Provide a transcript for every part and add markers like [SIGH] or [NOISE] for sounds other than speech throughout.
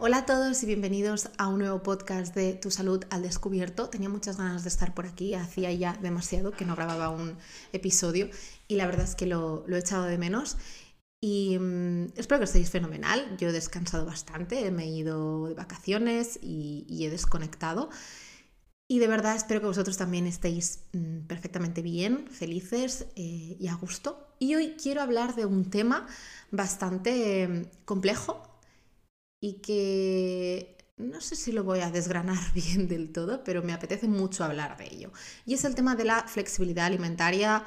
Hola a todos y bienvenidos a un nuevo podcast de Tu Salud al Descubierto. Tenía muchas ganas de estar por aquí, hacía ya demasiado que no grababa un episodio y la verdad es que lo, he echado de menos. Y mm, espero que estéis fenomenal. Yo he descansado bastante, me he ido de vacaciones y, he desconectado. Y de verdad espero que vosotros también estéis mm, perfectamente bien, felices eh, y a gusto. Y hoy quiero hablar de un tema bastante mm, complejo y que no sé si lo voy a desgranar [LAUGHS] bien del todo, pero me apetece mucho hablar de ello. Y es el tema de la flexibilidad alimentaria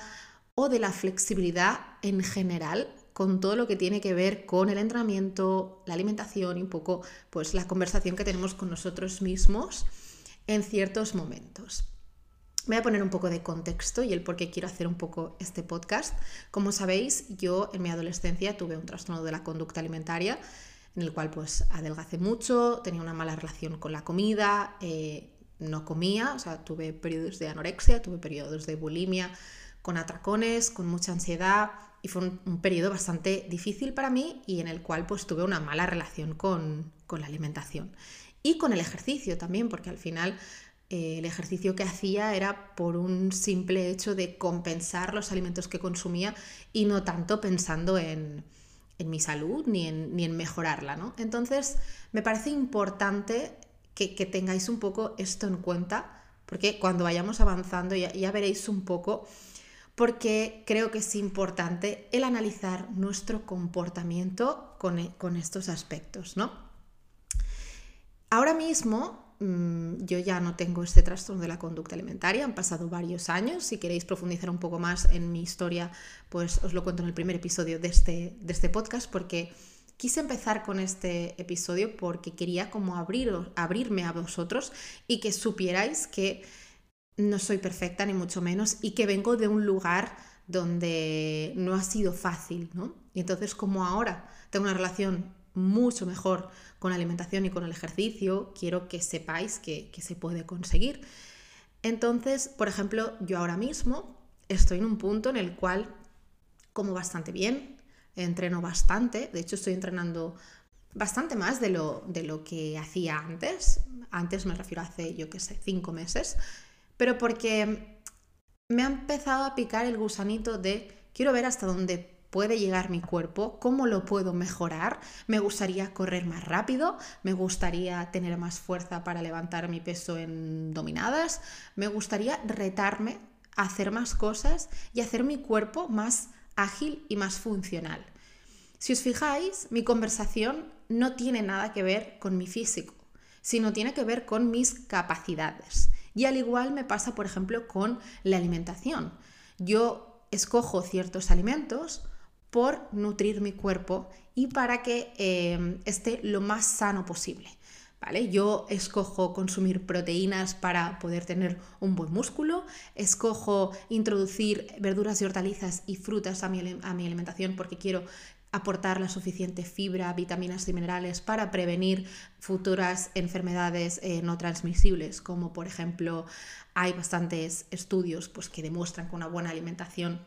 o de la flexibilidad en general con todo lo que tiene que ver con el entrenamiento, la alimentación y un poco pues la conversación que tenemos con nosotros mismos en ciertos momentos. Voy a poner un poco de contexto y el por qué quiero hacer un poco este podcast. Como sabéis, yo en mi adolescencia tuve un trastorno de la conducta alimentaria en el cual pues adelgacé mucho, tenía una mala relación con la comida, eh, no comía, o sea, tuve periodos de anorexia, tuve periodos de bulimia, con atracones, con mucha ansiedad y fue un, periodo bastante difícil para mí y en el cual pues tuve una mala relación con, la alimentación y con el ejercicio también, porque al final eh, el ejercicio que hacía era por un simple hecho de compensar los alimentos que consumía y no tanto pensando en, en mi salud ni en, ni en mejorarla, ¿no? Entonces, me parece importante que, tengáis un poco esto en cuenta, porque cuando vayamos avanzando ya, ya veréis un poco, porque creo que es importante el analizar nuestro comportamiento con, con estos aspectos, ¿no? Ahora mismo Mm, yo ya no tengo este trastorno de la conducta alimentaria, han pasado varios años, si queréis profundizar un poco más en mi historia, pues os lo cuento en el primer episodio de este, de este podcast, porque quise empezar con este episodio porque quería como abrirme a vosotros y que supierais que no soy perfecta ni mucho menos y que vengo de un lugar donde no ha sido fácil, ¿no? Y entonces como ahora tengo una relación mucho mejor con la alimentación y con el ejercicio, quiero que sepáis que, se puede conseguir. Entonces, por ejemplo, yo ahora mismo estoy en un punto en el cual como bastante bien, entreno bastante, de hecho estoy entrenando bastante más de lo, de lo que hacía antes, antes me refiero a hace, yo qué sé, cinco meses, pero porque me ha empezado a picar el gusanito de quiero ver hasta dónde puede llegar mi cuerpo, cómo lo puedo mejorar. Me gustaría correr más rápido, me gustaría tener más fuerza para levantar mi peso en dominadas, me gustaría retarme hacer más cosas y hacer mi cuerpo más ágil y más funcional. Si os fijáis, mi conversación no tiene nada que ver con mi físico, sino tiene que ver con mis capacidades. Y al igual me pasa, por ejemplo, con la alimentación. Yo escojo ciertos alimentos por nutrir mi cuerpo y para que em, esté lo más sano posible. ¿Vale? Yo escojo consumir proteínas para poder tener un buen músculo, escojo introducir verduras y hortalizas y frutas a mi, a mi alimentación porque quiero aportar la suficiente fibra, vitaminas y minerales para prevenir futuras enfermedades eh, no transmisibles, como por ejemplo hay bastantes estudios pues, que demuestran que una buena alimentación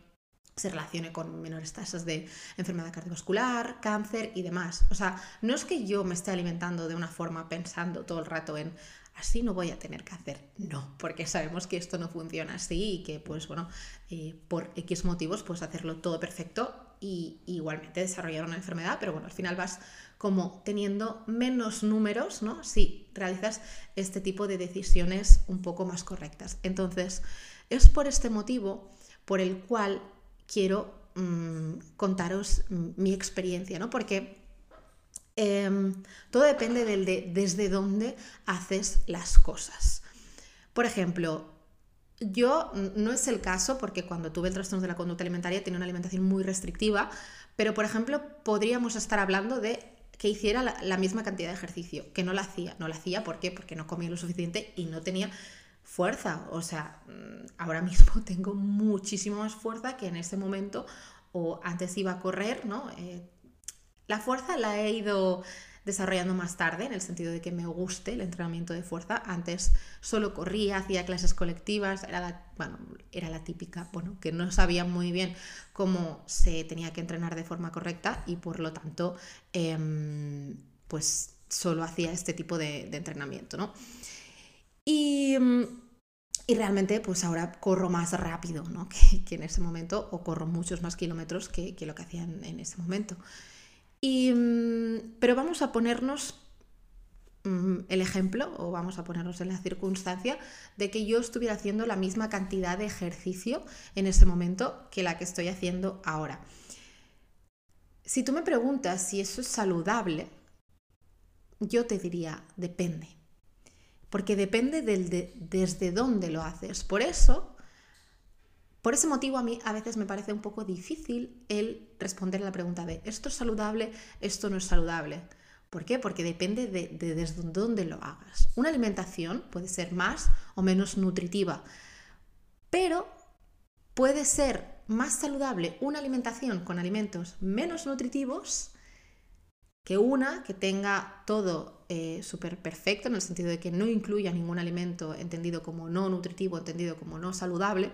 se relacione con menores tasas de enfermedad cardiovascular, cáncer y demás. O sea, no es que yo me esté alimentando de una forma pensando todo el rato en así no voy a tener hacer. No, porque sabemos que esto no funciona así y que, pues bueno, eh, por X motivos, pues hacerlo todo perfecto y igualmente desarrollar una enfermedad, pero bueno, al final vas como teniendo menos números, ¿no? Si realizas este tipo de decisiones un poco más correctas. Entonces, es por este motivo por el cual quiero mm, contaros mi experiencia, ¿no? Porque em, todo depende del de desde dónde haces las cosas. Por ejemplo, yo no es el caso porque cuando tuve el trastorno de la conducta alimentaria tenía una alimentación muy restrictiva, pero por ejemplo podríamos estar hablando de que hiciera la, la misma cantidad de ejercicio, que no la hacía. No la hacía ¿por qué? porque no comía lo suficiente y no tenía fuerza. O sea, mm, ahora mismo [LAUGHS] tengo muchísimo más fuerza que en ese momento o antes iba a correr, ¿no? Eh, la fuerza la he ido desarrollando más tarde, en el sentido de que me guste el entrenamiento de fuerza. Antes solo corría, hacía clases colectivas, era la, bueno, era la típica, bueno, que no sabía muy bien cómo se tenía que entrenar de forma correcta y por lo tanto, em, pues solo hacía este tipo de, entrenamiento, ¿no? Y, mm, y, realmente pues ahora corro más rápido, ¿no? [LAUGHS] Que, en ese momento, o corro muchos más kilómetros que, lo que hacía en, ese momento. Y, mm, pero vamos a ponernos mm, el ejemplo, o vamos a ponernos en la circunstancia de que yo estuviera haciendo la misma cantidad de ejercicio en ese momento que la que estoy haciendo ahora. Si tú me preguntas si eso es saludable, yo te diría, depende. Porque depende del desde dónde lo haces. Por eso, por ese motivo a mí a veces me parece un poco difícil el responder a la pregunta de esto es saludable, esto no es saludable. ¿Por qué? Porque depende de, de desde dónde lo hagas. Una alimentación puede ser más o menos nutritiva, pero puede ser más saludable una alimentación con alimentos menos nutritivos que una que tenga todo eh, súper perfecto, en el sentido de que no incluya ningún alimento entendido como no nutritivo, entendido como no saludable,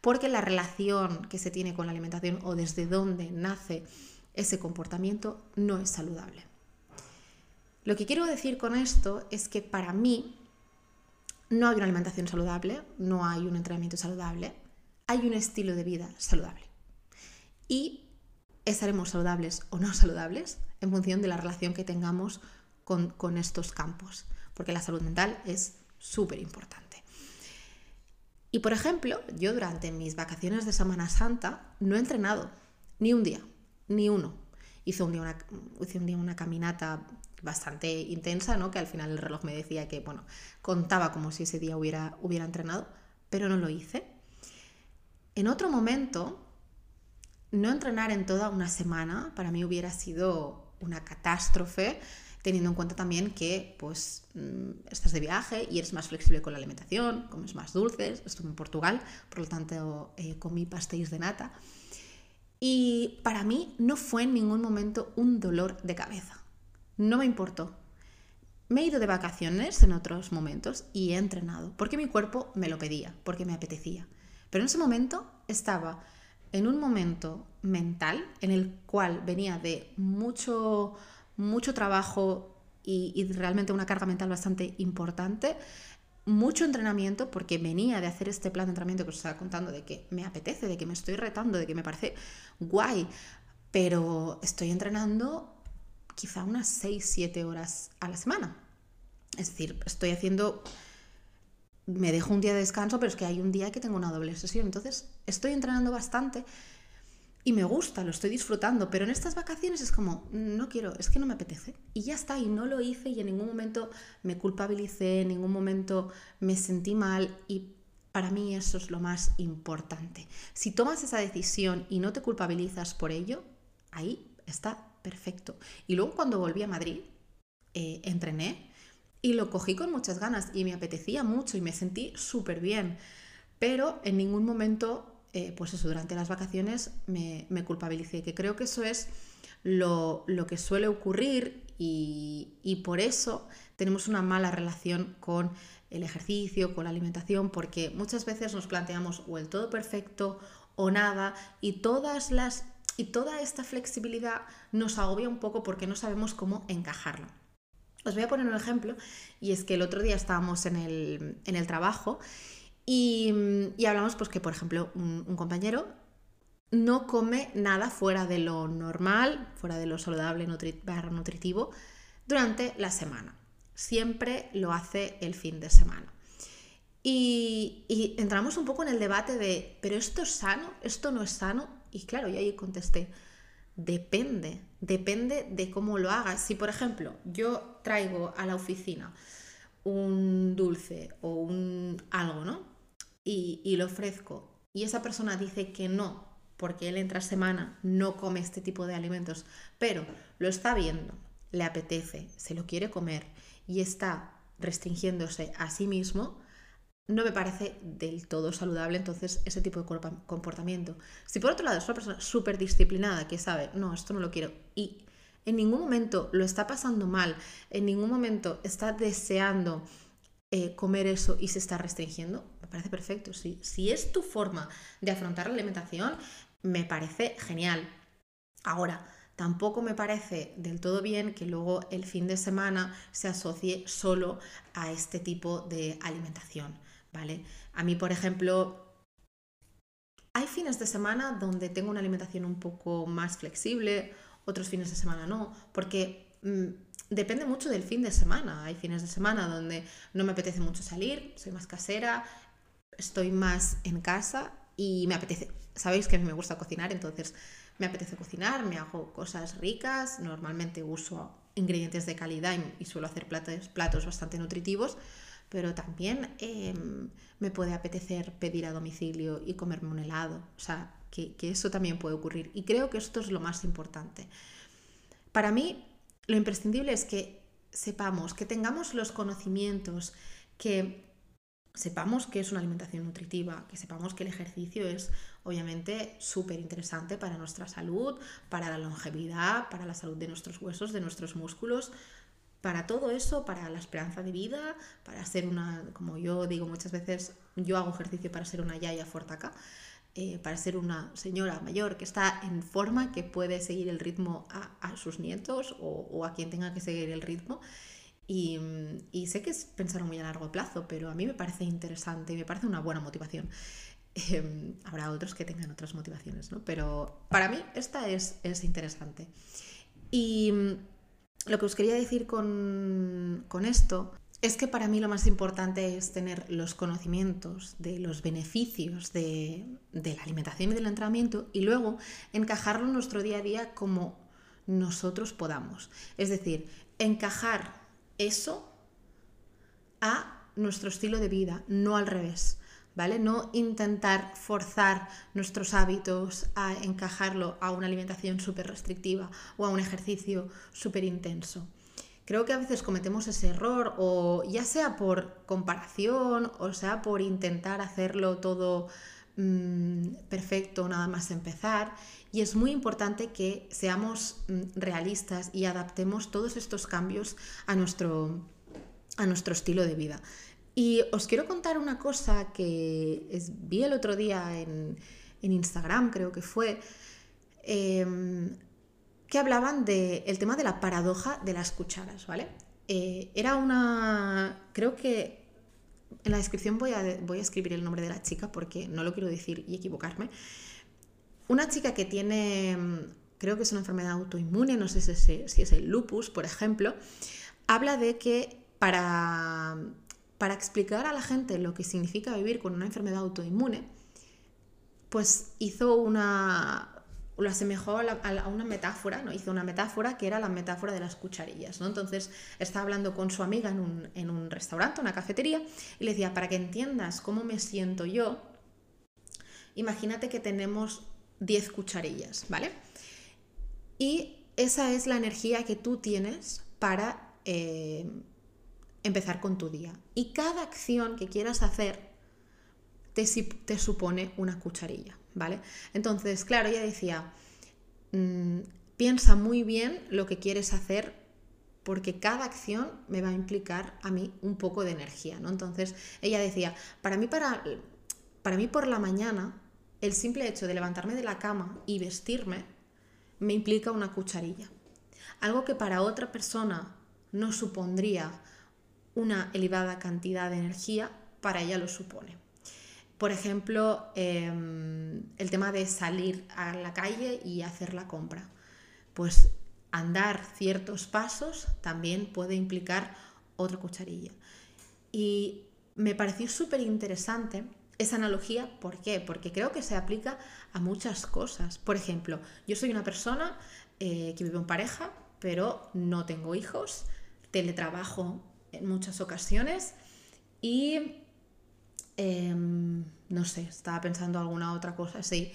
porque la relación que se tiene con la alimentación o desde dónde nace ese comportamiento no es saludable. Lo que quiero decir con esto es que para mí no hay una alimentación saludable, no hay un entrenamiento saludable, hay un estilo de vida saludable. Y estaremos saludables o no saludables en función de la relación que tengamos con, estos campos, porque la salud mental es súper importante. Y por ejemplo, yo durante mis vacaciones de Semana Santa no he entrenado ni un día, ni uno. Hice un día una, hice un día una caminata bastante intensa, ¿no? que al final el reloj me decía que, bueno, contaba como si ese día hubiera, hubiera entrenado, pero no lo hice. En otro momento, no entrenar en toda una semana para mí hubiera sido una catástrofe, teniendo en cuenta también que pues mm, estás de viaje y eres más flexible con la alimentación, comes más dulces, estuve en Portugal, por lo tanto eh, comí pastéis de nata. Y para mí no fue en ningún momento un dolor de cabeza. No me importó. Me he ido de vacaciones en otros momentos y he entrenado, porque mi cuerpo me lo pedía, porque me apetecía. Pero en ese momento estaba en un momento mental en el cual venía de mucho, mucho trabajo y, realmente una carga mental bastante importante, mucho entrenamiento, porque venía de hacer este plan de entrenamiento que os estaba contando, de que me apetece, de que me estoy retando, de que me parece guay, pero estoy entrenando quizá unas 6, 7 horas a la semana. Es decir, estoy haciendo me dejo un día de descanso, pero es que hay un día que tengo una doble sesión. Entonces, estoy entrenando bastante y me gusta, lo estoy disfrutando, pero en estas vacaciones es como, no quiero, es que no me apetece. Y ya está, y no lo hice y en ningún momento me culpabilicé, en ningún momento me sentí mal y para mí eso es lo más importante. Si tomas esa decisión y no te culpabilizas por ello, ahí está perfecto. Y luego cuando volví a Madrid, eh, entrené y lo cogí con muchas ganas y me apetecía mucho y me sentí súper bien. Pero en ningún momento, eh, pues eso, durante las vacaciones me, me, culpabilicé, que creo que eso es lo, que suele ocurrir y, y por eso tenemos una mala relación con el ejercicio, con la alimentación, porque muchas veces nos planteamos o el todo perfecto o nada y todas las y toda esta flexibilidad nos agobia un poco porque no sabemos cómo encajarlo. Os voy a poner un ejemplo y es que el otro día estábamos en el, trabajo y, hablamos pues que, por ejemplo, un, compañero no come nada fuera de lo normal, fuera de lo saludable barra nutritivo durante la semana. Siempre lo hace el fin de semana. Y, y, entramos un poco en el debate de, ¿pero esto es sano? ¿Esto no es sano? Y claro, yo ahí contesté, Depende, depende de cómo lo hagas. Si, por ejemplo, yo traigo a la oficina un dulce o un algo, ¿no? Y, y lo ofrezco y esa persona dice que no, porque él entra semana no come este tipo de alimentos, pero lo está viendo, le apetece, se lo quiere comer y está restringiéndose a sí mismo, no me parece del todo saludable entonces ese tipo de comportamiento. Si por otro lado es una persona súper disciplinada que sabe, no, esto no lo quiero y en ningún momento lo está pasando mal, en ningún momento está deseando eh, comer eso y se está restringiendo, parece perfecto. Si, si es tu forma de afrontar la alimentación, me parece genial. Ahora, tampoco me parece del todo bien que luego el fin de semana se asocie solo a este tipo de alimentación, ¿vale? A mí, por ejemplo, hay fines de semana donde tengo una alimentación un poco más flexible, otros fines de semana no, porque mm, depende mucho del fin de semana. Hay fines de semana donde no me apetece mucho salir, soy más casera, estoy más en casa y me apetece, sabéis que a mí me gusta cocinar, entonces me apetece cocinar, me hago cosas ricas, normalmente uso ingredientes de calidad y, suelo hacer platos, platos bastante nutritivos, pero también em, me puede apetecer pedir a domicilio y comerme un helado, o sea, que, que eso también puede ocurrir. Y creo que esto es lo más importante. Para mí, lo imprescindible es que sepamos, que tengamos los conocimientos, que sepamos que es una alimentación nutritiva, que sepamos que el ejercicio es obviamente súper interesante para nuestra salud, para la longevidad, para la salud de nuestros huesos, de nuestros músculos, para todo eso, para la esperanza de vida, para ser una, como yo digo muchas veces, yo hago ejercicio para ser una yaya fortaca, eh, para ser una señora mayor que está en forma, que puede seguir el ritmo a, sus nietos o, a quien tenga que seguir el ritmo. Y, sé que es pensar muy a largo plazo, pero a mí me parece interesante y me parece una buena motivación. Em, habrá otros que tengan otras motivaciones, ¿no? Pero para mí esta es, es interesante. Y lo que os quería decir con, con esto es que para mí lo más importante es tener los conocimientos de los beneficios de, la alimentación y del entrenamiento y luego encajarlo en nuestro día a día como nosotros podamos. Es decir, encajar eso a nuestro estilo de vida, no al revés. ¿Vale? No intentar forzar nuestros hábitos a encajarlo a una alimentación súper restrictiva o a un ejercicio súper intenso. Creo que a veces cometemos ese error o ya sea por comparación o sea por intentar hacerlo todo mm, perfecto nada más empezar. Y es muy importante que seamos mm, realistas y adaptemos todos estos cambios a nuestro, a nuestro estilo de vida. Y os quiero contar una cosa que vi el otro día en, Instagram, creo que fue. Em, que hablaban del tema de la paradoja de las cucharas, ¿vale? Eh, era una... Creo que en la descripción voy a, voy a escribir el nombre de la chica porque no lo quiero decir y equivocarme. Una chica que tiene, creo que es una enfermedad autoinmune, no sé si si es el lupus, por ejemplo, habla de que para, para explicar a la gente lo que significa vivir con una enfermedad autoinmune, pues hizo una, lo asemejó a, una metáfora, ¿no? Hizo una metáfora que era la metáfora de las cucharillas, ¿no? Entonces estaba hablando con su amiga en un, en un restaurante, una cafetería, y le decía, para que entiendas cómo me siento yo, imagínate que tenemos 10 cucharillas, ¿vale? Y esa es la energía que tú tienes para eh, empezar con tu día. Y cada acción que quieras hacer te, te supone una cucharilla. ¿Vale? Entonces, claro, ella decía, mm, piensa muy bien lo que quieres hacer porque cada acción me va a implicar a mí un poco de energía, ¿no? Entonces, ella decía, para mí, para, para mí por la mañana, el simple hecho de levantarme de la cama y vestirme me implica una cucharilla. Algo que para otra persona no supondría una elevada cantidad de energía, para ella lo supone. Por ejemplo, em, el tema de salir a la calle y hacer la compra. Pues andar ciertos pasos también puede implicar otra cucharilla. Y me pareció súper interesante esa analogía. ¿Por qué? Porque creo que se aplica a muchas cosas. Por ejemplo, yo soy una persona eh, que vive en pareja, pero no tengo hijos, teletrabajo en muchas ocasiones y Em, no sé, estaba pensando alguna otra cosa así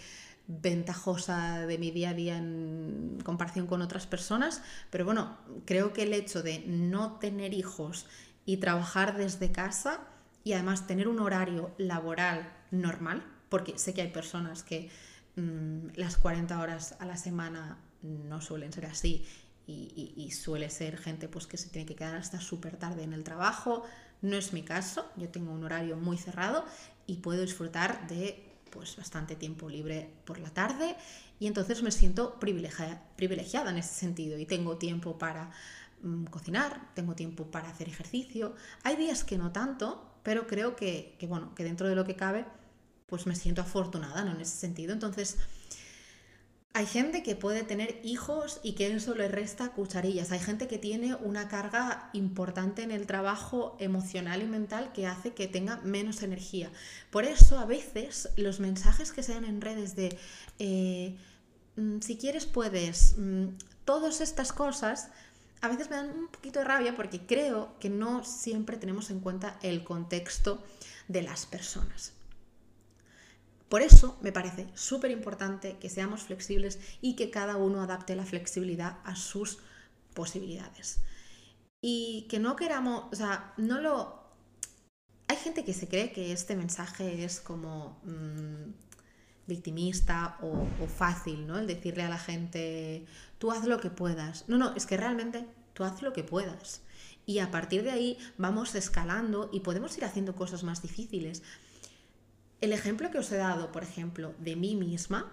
ventajosa de mi día a día en comparación con otras personas, pero bueno, creo que el hecho de no tener hijos y trabajar desde casa y además tener un horario laboral normal, porque sé que hay personas que mm, las 40 horas a la semana no suelen ser así y, y, suele ser gente pues que se tiene que quedar hasta súper tarde en el trabajo, no es mi caso, yo tengo un horario muy cerrado y puedo disfrutar de pues bastante tiempo libre por la tarde y entonces me siento privilegiada, en ese sentido y tengo tiempo para mm, cocinar, tengo tiempo para hacer ejercicio. Hay días que no tanto, pero creo que, que, bueno, que dentro de lo que cabe, pues me siento afortunada en ese sentido. Entonces, hay gente que puede tener hijos y que eso le resta cucharillas. Hay gente que tiene una carga importante en el trabajo emocional y mental que hace que tenga menos energía. Por eso a veces los mensajes que se dan en redes de eh, mm, si quieres puedes, mm, todas estas cosas, a veces me dan un poquito de rabia porque creo que no siempre tenemos en cuenta el contexto de las personas. Por eso me parece súper importante que seamos flexibles y que cada uno adapte la flexibilidad a sus posibilidades. Y que no queramos, o sea, no lo... Hay gente que se cree que este mensaje es como mm, victimista o, o fácil, ¿no? El decirle a la gente, tú haz lo que puedas. No, no, es que realmente tú haz lo que puedas. Y a partir de ahí vamos escalando y podemos ir haciendo cosas más difíciles. El ejemplo que os he dado, por ejemplo, de mí misma,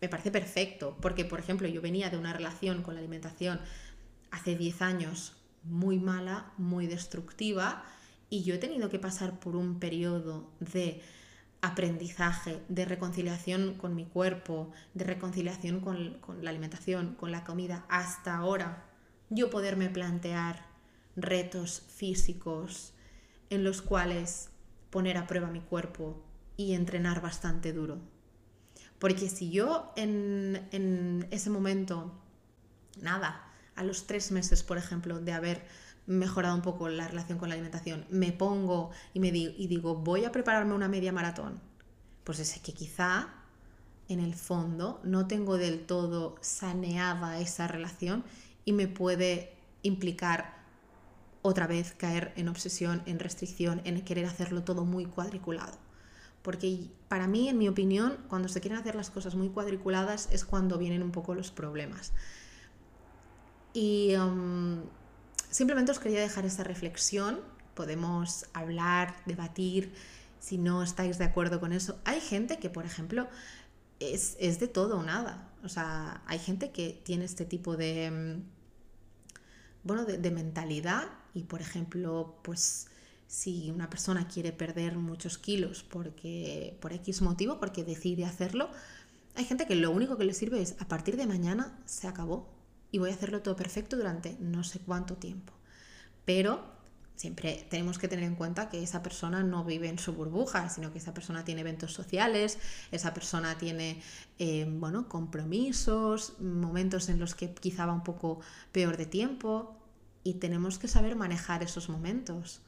me parece perfecto, porque, por ejemplo, yo venía de una relación con la alimentación hace 10 años muy mala, muy destructiva, y yo he tenido que pasar por un periodo de aprendizaje, de reconciliación con mi cuerpo, de reconciliación con, con, la alimentación, con la comida, hasta ahora yo poderme plantear retos físicos en los cuales poner a prueba mi cuerpo y entrenar bastante duro. Porque si yo en, ese momento, nada, a los tres meses, por ejemplo, de haber mejorado un poco la relación con la alimentación, me pongo y, me y digo, voy a prepararme una media maratón, pues es que quizá en el fondo no tengo del todo saneada esa relación y me puede implicar otra vez caer en obsesión, en restricción, en querer hacerlo todo muy cuadriculado. Porque para mí, en mi opinión, cuando se quieren hacer las cosas muy cuadriculadas es cuando vienen un poco los problemas. Y um, simplemente os quería dejar esta reflexión. Podemos hablar, debatir, si no estáis de acuerdo con eso. Hay gente que, por ejemplo, es, es de todo o nada. O sea, hay gente que tiene este tipo de, um, bueno, de mentalidad y por ejemplo, pues si una persona quiere perder muchos kilos porque por X motivo, porque decide hacerlo, hay gente que lo único que le sirve es a partir de mañana se acabó y voy a hacerlo todo perfecto durante no sé cuánto tiempo. Pero siempre tenemos que tener en cuenta que esa persona no vive en su burbuja, sino que esa persona tiene eventos sociales, esa persona tiene eh, bueno, compromisos, momentos en los que quizá va un poco peor de tiempo y tenemos que saber manejar esos momentos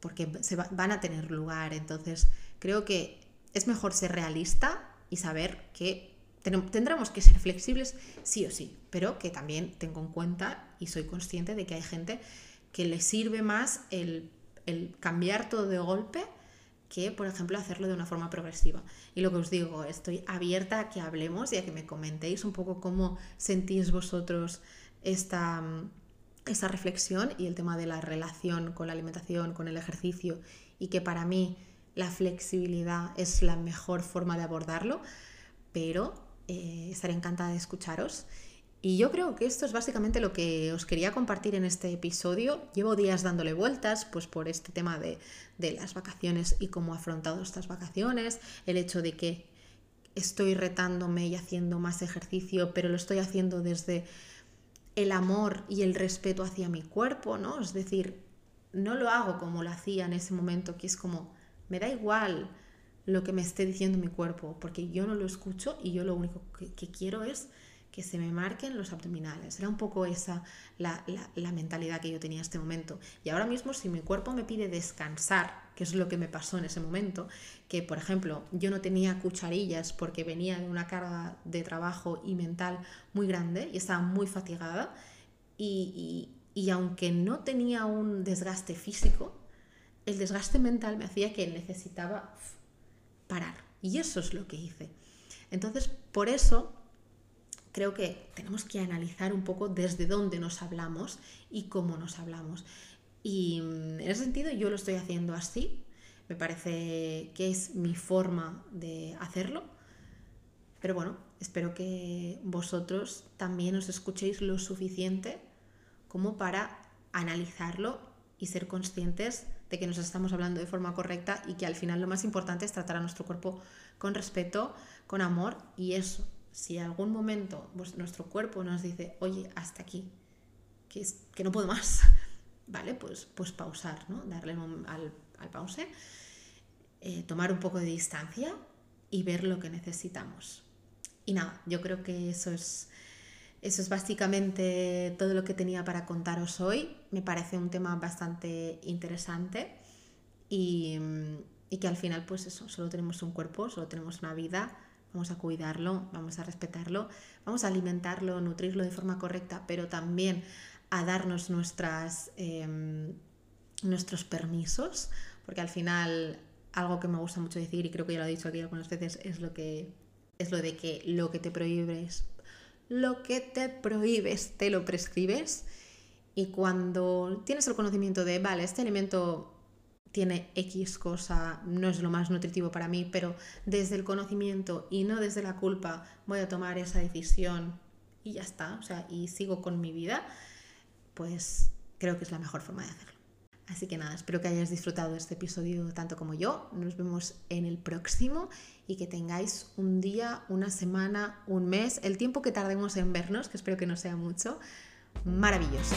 porque se van a tener lugar. Entonces, creo que es mejor ser realista y saber que tendremos que ser flexibles sí o sí, pero que también tengo en cuenta y soy consciente de que hay gente que le sirve más el, el cambiar todo de golpe que, por ejemplo, hacerlo de una forma progresiva. Y lo que os digo, estoy abierta a que hablemos y a que me comentéis un poco cómo sentís vosotros esta, esa reflexión y el tema de la relación con la alimentación, con el ejercicio y que para mí la flexibilidad es la mejor forma de abordarlo, pero eh, estaré encantada de escucharos. Y yo creo que esto es básicamente lo que os quería compartir en este episodio. Llevo días dándole vueltas pues por este tema de, de las vacaciones y cómo he afrontado estas vacaciones, el hecho de que estoy retándome y haciendo más ejercicio, pero lo estoy haciendo desde el amor y el respeto hacia mi cuerpo, ¿no? Es decir, no lo hago como lo hacía en ese momento, que es como, me da igual lo que me esté diciendo mi cuerpo, porque yo no lo escucho y yo lo único que, quiero es que se me marquen los abdominales. Era un poco esa la, la, mentalidad que yo tenía en este momento. Y ahora mismo si mi cuerpo me pide descansar, que es lo que me pasó en ese momento, que por ejemplo yo no tenía cucharillas porque venía de una carga de trabajo y mental muy grande y estaba muy fatigada y, y, y aunque no tenía un desgaste físico, el desgaste mental me hacía que necesitaba parar. Y eso es lo que hice. Entonces, por eso creo que tenemos que analizar un poco desde dónde nos hablamos y cómo nos hablamos. Y mm, en ese sentido yo lo estoy haciendo así. me parece que es mi forma de hacerlo. Pero bueno, espero que vosotros también os escuchéis lo suficiente como para analizarlo y ser conscientes de que nos estamos hablando de forma correcta y que al final lo más importante es tratar a nuestro cuerpo con respeto, con amor y eso. Si en algún momento nuestro cuerpo nos dice, oye, hasta aquí, que, es, que no puedo más, vale, pues, pues pausar, ¿no? Darle al, al pause, eh, tomar un poco de distancia y ver lo que necesitamos. Y nada, yo creo que eso es, eso es básicamente todo lo que tenía para contaros hoy. Me parece un tema bastante interesante y, y que al final, pues eso, solo tenemos un cuerpo, solo tenemos una vida, vamos a cuidarlo, vamos a respetarlo, vamos a alimentarlo, nutrirlo de forma correcta, pero también a darnos nuestras, em, nuestros permisos, porque al final algo que me gusta mucho decir, y creo que ya lo he dicho aquí algunas veces, es lo que es lo de que lo que te prohíbes, lo que te prohíbes, te lo prescribes. Y cuando tienes el conocimiento de, vale, este alimento tiene X cosa, no es lo más nutritivo para mí, pero desde el conocimiento y no desde la culpa voy a tomar esa decisión y ya está, o sea, y sigo con mi vida, pues creo que es la mejor forma de hacerlo. Así que nada, espero que hayáis disfrutado de este episodio tanto como yo. Nos vemos en el próximo y que tengáis un día, una semana, un mes, el tiempo que tardemos en vernos, que espero que no sea mucho, maravilloso.